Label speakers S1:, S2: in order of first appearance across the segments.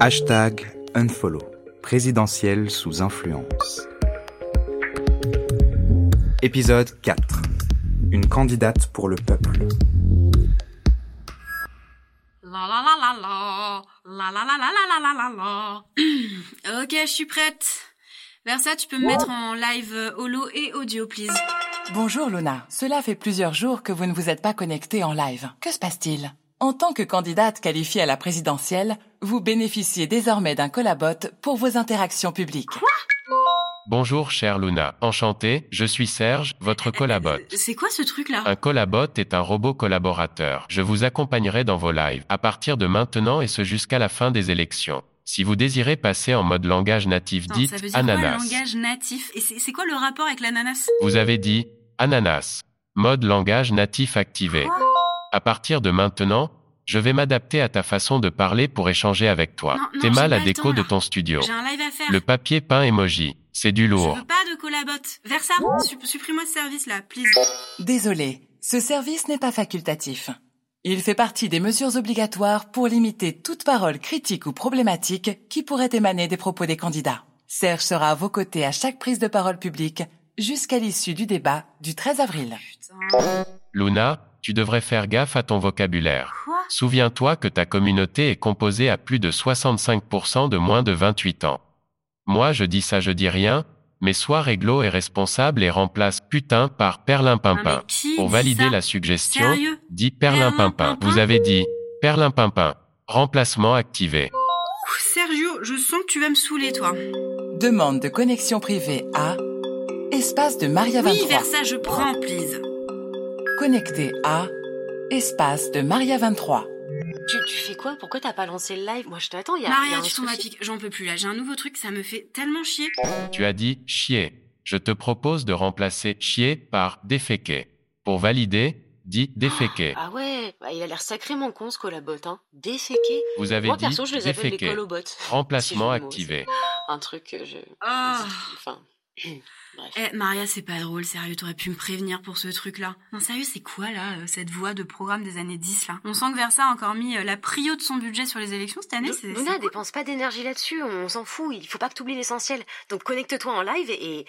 S1: Hashtag unfollow. Présidentielle sous influence. Épisode 4. Une candidate pour le peuple.
S2: La la la la la. La la la la la la la la la. ok, je suis prête. Versa, tu peux me mettre en live euh, holo et audio, please.
S3: Bonjour Luna, cela fait plusieurs jours que vous ne vous êtes pas connectée en live. Que se passe-t-il? En tant que candidate qualifiée à la présidentielle, vous bénéficiez désormais d'un collabot pour vos interactions publiques.
S4: Bonjour chère Luna, enchanté, je suis Serge, votre collabot.
S2: C'est quoi ce truc-là?
S4: Un collabot est un robot collaborateur. Je vous accompagnerai dans vos lives, à partir de maintenant et ce jusqu'à la fin des élections. Si vous désirez passer en mode langage natif
S2: Attends,
S4: dites
S2: ça veut dire
S4: ananas.
S2: quoi, langage natif? Et c'est c'est quoi le rapport avec l'ananas?
S4: Vous avez dit ananas. Mode langage natif activé. À partir de maintenant, je vais m'adapter à ta façon de parler pour échanger avec toi.
S2: Non,
S4: T'es mal à déco
S2: temps,
S4: de ton studio.
S2: J'ai un live à faire.
S4: Le papier peint emoji, c'est du
S2: Je
S4: lourd.
S2: veux pas de collabot. Versa, sup- supprime-moi ce service là, please.
S3: Désolé, ce service n'est pas facultatif. Il fait partie des mesures obligatoires pour limiter toute parole critique ou problématique qui pourrait émaner des propos des candidats. Serge sera à vos côtés à chaque prise de parole publique jusqu'à l'issue du débat du 13 avril.
S2: Putain.
S4: Luna, tu devrais faire gaffe à ton vocabulaire. Souviens-toi que ta communauté est composée à plus de 65% de moins de 28 ans. Moi je dis ça je dis rien, mais sois réglo et responsable et remplace putain par
S2: Ah,
S4: perlimpinpin.
S2: qui
S4: Pour valider
S2: ça
S4: la suggestion,
S2: Sérieux
S4: dis perlimpinpin. Vous avez dit perlimpinpin. Remplacement activé.
S2: Ouh, Sergio, je sens que tu vas me saouler, toi.
S3: Demande de connexion privée à espace de Maria 23.
S2: Oui, Versa, je prends, please.
S3: Connecté à espace de Maria 23.
S5: Tu, tu fais quoi? Pourquoi t'as pas lancé le live? Moi je t'attends, il y a, y a
S2: Maria,
S5: un
S2: tu tombes à pic. J'en peux plus là. J'ai un nouveau truc, ça me fait tellement chier.
S4: Tu as dit chier. Je te propose de remplacer chier par déféquer. Pour valider, dis déféquer.
S5: Ah ouais, bah, il a l'air sacrément con ce collabot, hein. Déféqué.
S4: Vous avez
S5: Moi
S4: dit
S5: perso, je les appelle les
S4: déféquer.
S5: colobots.
S4: Remplacement
S5: Si
S4: activé.
S5: Un truc que je...
S2: Ah.
S5: Enfin... Bref.
S2: Eh, Maria, c'est pas drôle, sérieux, t'aurais pu me prévenir pour ce truc-là. Non, sérieux, c'est quoi, là, euh, cette voix de programme des années 10, là? On sent que Versa a encore mis euh, la prio de son budget sur les élections cette année, c'est...
S5: Luna, dépense pas d'énergie là-dessus, on s'en fout, il faut pas que t'oublies l'essentiel. Donc connecte-toi en live et, et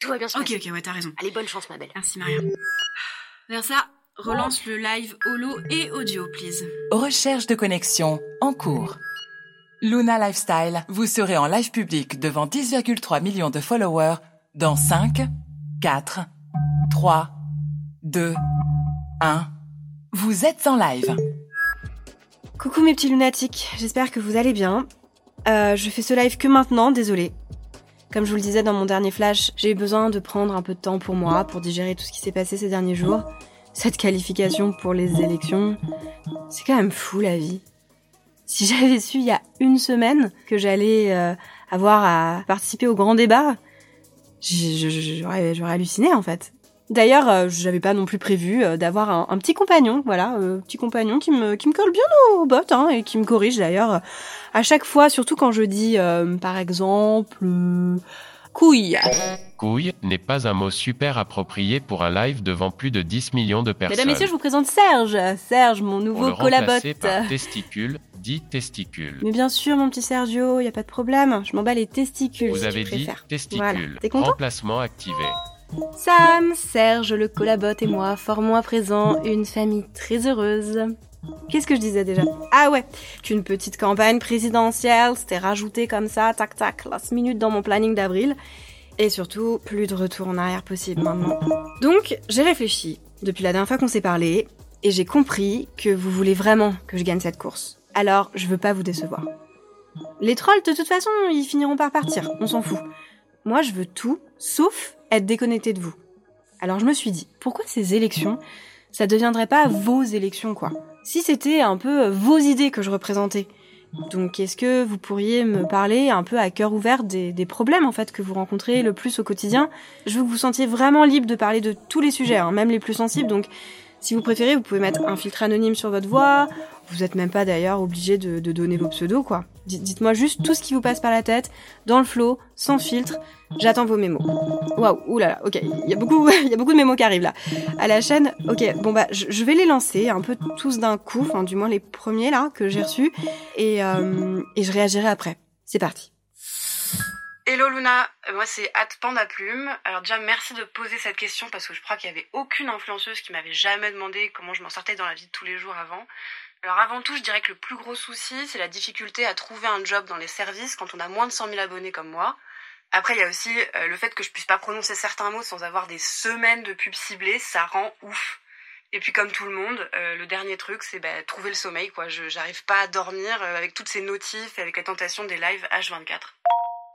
S5: tout va bien se
S2: Ok,
S5: passer.
S2: ok, ouais, t'as raison.
S5: Allez, bonne chance ma belle.
S2: Merci, Maria. Versa, relance le live holo et audio, please.
S3: Recherche de connexion en cours. Luna Lifestyle, vous serez en live public devant 10,3 millions de followers dans 5, 4, 3, 2, 1. Vous êtes en live.
S6: Coucou mes petits lunatiques, j'espère que vous allez bien. Euh, je fais ce live que maintenant, désolé. Comme je vous le disais dans mon dernier flash, j'ai eu besoin de prendre un peu de temps pour moi, pour digérer tout ce qui s'est passé ces derniers jours. Cette qualification pour les élections, c'est quand même fou la vie. Si j'avais su il y a une semaine que j'allais euh, avoir à participer au grand débat, j'aurais halluciné en fait. D'ailleurs, euh, j'avais pas non plus prévu euh, d'avoir un, petit compagnon, voilà, euh, petit compagnon qui me, colle bien aux bottes hein, et qui me corrige d'ailleurs euh, à chaque fois, surtout quand je dis, euh, par exemple, couille.
S4: Couille n'est pas un mot super approprié pour un live devant plus de 10 millions de personnes.
S6: Mesdames, messieurs, je vous présente Serge, Serge, mon nouveau
S4: le
S6: collabot.
S4: remplacer par testicule, dit testicule.
S6: Mais bien sûr, mon petit Sergio, y a pas de problème. Je m'en bats les testicules.
S4: Vous
S6: si
S4: avez
S6: tu
S4: dit testicule.
S6: Voilà. T'es content
S4: Remplacement activé.
S6: Sam, Serge, le collabot et moi formons à présent une famille très heureuse. Qu'est-ce que je disais déjà? Ah ouais, qu'une petite campagne présidentielle s'était rajoutée comme ça, tac tac, last minute dans mon planning d'avril. Et surtout, plus de retour en arrière possible maintenant. Donc, j'ai réfléchi depuis la dernière fois qu'on s'est parlé, et j'ai compris que vous voulez vraiment que je gagne cette course. Alors, je veux pas vous décevoir. Les trolls, de toute façon, ils finiront par partir, on s'en fout. Moi, je veux tout, sauf être déconnecté de vous. Alors je me suis dit, pourquoi ces élections, ça deviendrait pas vos élections, quoi Si c'était un peu euh, vos idées que je représentais. Donc est-ce que vous pourriez me parler un peu à cœur ouvert des, problèmes en fait que vous rencontrez le plus au quotidien? Je veux que vous sentiez vraiment libre de parler de tous les sujets, hein, même les plus sensibles. Donc Si vous préférez, vous pouvez mettre un filtre anonyme sur votre voix. Vous n'êtes même pas d'ailleurs obligé de, de, donner vos pseudos, quoi. Dites-moi juste tout ce qui vous passe par la tête, dans le flow, sans filtre. J'attends vos mémos. Waouh, oulala, ok, il y a beaucoup, y a beaucoup de mémos qui arrivent là. À la chaîne, ok, bon bah, je, vais les lancer un peu tous d'un coup, enfin du moins les premiers là que j'ai reçus, et, euh, et je réagirai après. C'est parti.
S2: Hello Luna, euh, moi c'est Panda Plume. Alors déjà merci de poser cette question parce que je crois qu'il n'y avait aucune influenceuse qui m'avait jamais demandé comment je m'en sortais dans la vie de tous les jours avant. Alors avant tout, je dirais que le plus gros souci, c'est la difficulté à trouver un job dans les services quand on a moins de 100 000 abonnés comme moi. Après, il y a aussi euh, le fait que je puisse pas prononcer certains mots sans avoir des semaines de pubs ciblées, ça rend ouf. Et puis comme tout le monde, euh, le dernier truc, c'est bah, trouver le sommeil. quoi. Je j'arrive pas à dormir avec toutes ces notifs et avec la tentation des lives H24.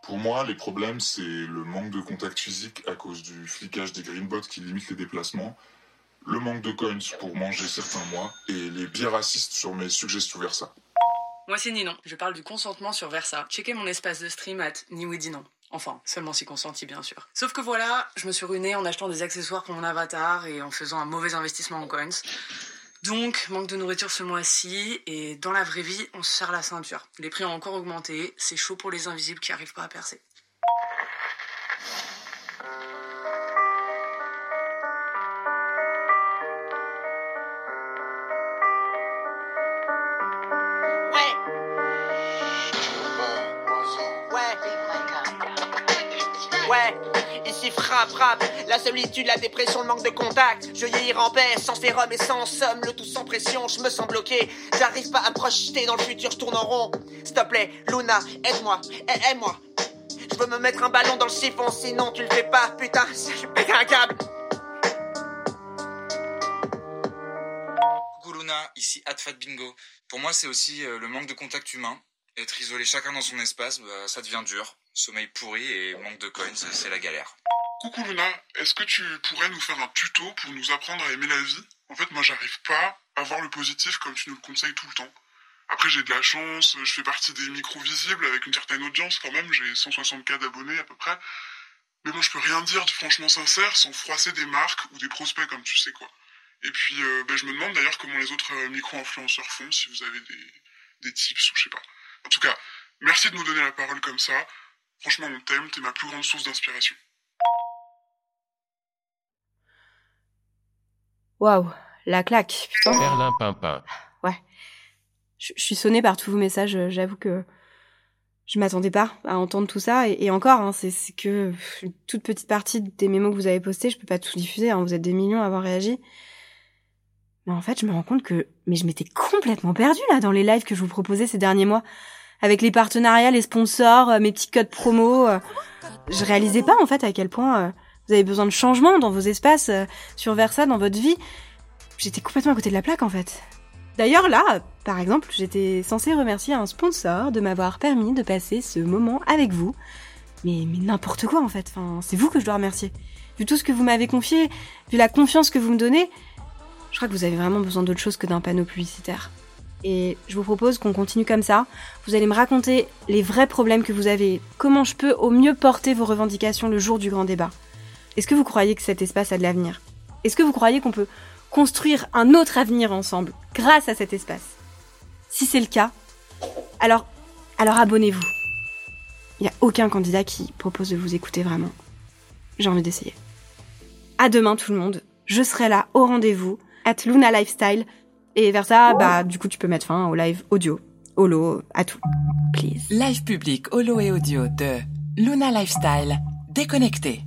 S7: Pour moi, les problèmes, c'est le manque de contact physique à cause du flicage des greenbots qui limite les déplacements, le manque de coins pour manger certains mois et les biais racistes sur mes suggestions Versa.
S8: Moi, c'est Ninon. Je parle du consentement sur Versa. Checkez mon espace de stream at Niwidinon. Enfin, seulement si consenti, bien sûr. Sauf que voilà, je me suis ruiné en achetant des accessoires pour mon avatar et en faisant un mauvais investissement en coins. Donc, manque de nourriture ce mois-ci, et dans la vraie vie, on se serre la ceinture. Les prix ont encore augmenté, c'est chaud pour les invisibles qui arrivent pas à percer.
S9: Frappe, frappe. La solitude, la dépression, le manque de contact. Je vieillir en paix, sans sérum et sans somme, le tout sans pression, je me sens bloqué. J'arrive pas à me projeter dans le futur, je tourne en rond. S'il te plaît, Luna, aide-moi, aide-moi. Je veux me mettre un ballon dans le siphon, sinon tu le fais pas, putain, je pète un câble.
S10: Luna, ici Adfat Bingo. Pour moi, c'est aussi euh, le manque de contact humain. Être isolé chacun dans son espace, bah, ça devient dur. Sommeil pourri et manque de coins, c'est la galère.
S7: Coucou Luna, est-ce que tu pourrais nous faire un tuto pour nous apprendre à aimer la vie? En fait, moi, j'arrive pas à voir le positif comme tu nous le conseilles tout le temps. Après, j'ai de la chance, je fais partie des micro-visibles avec une certaine audience quand même, j'ai 160K d'abonnés à peu près. Mais bon, je peux rien dire de franchement sincère sans froisser des marques ou des prospects comme tu sais quoi. Et puis, euh, ben, je me demande d'ailleurs comment les autres euh, micro-influenceurs font, si vous avez des, des tips ou je sais pas. En tout cas, merci de nous donner la parole comme ça. Franchement, on t'aime, t'es ma plus grande source d'inspiration.
S6: Waouh, la claque, putain.
S4: Berlin Pimpin.
S6: Ouais. Je, suis sonnée par tous vos messages, euh, j'avoue que je m'attendais pas à entendre tout ça. Et, encore, hein, c'est que une toute petite partie des mémos que vous avez postés, je peux pas tout diffuser, hein, vous êtes des millions à avoir réagi. Mais en fait, je me rends compte que mais je m'étais complètement perdue là dans les lives que je vous proposais ces derniers mois. Avec les partenariats, les sponsors, euh, mes petits codes promo. Euh, je réalisais pas en fait à quel point vous avez besoin de changement dans vos espaces, euh, sur Versa, dans votre vie. J'étais complètement à côté de la plaque en fait. D'ailleurs là, par exemple, j'étais censée remercier un sponsor de m'avoir permis de passer ce moment avec vous. Mais, mais n'importe quoi en fait, enfin, c'est vous que je dois remercier. Vu tout ce que vous m'avez confié, vu la confiance que vous me donnez, je crois que vous avez vraiment besoin d'autre chose que d'un panneau publicitaire. Et je vous propose qu'on continue comme ça. Vous allez me raconter les vrais problèmes que vous avez, comment je peux au mieux porter vos revendications le jour du grand débat? Est-ce que vous croyez que cet espace a de l'avenir? Est-ce que vous croyez qu'on peut construire un autre avenir ensemble grâce à cet espace? Si c'est le cas, alors, alors abonnez-vous. Il n'y a aucun candidat qui propose de vous écouter vraiment. J'ai envie d'essayer. À demain tout le monde. Je serai là au rendez-vous at Luna Lifestyle. Et vers ça, bah, du coup, tu peux mettre fin au live audio, holo, à tout. Please.
S3: Live public, holo et audio de Luna Lifestyle. Déconnecté.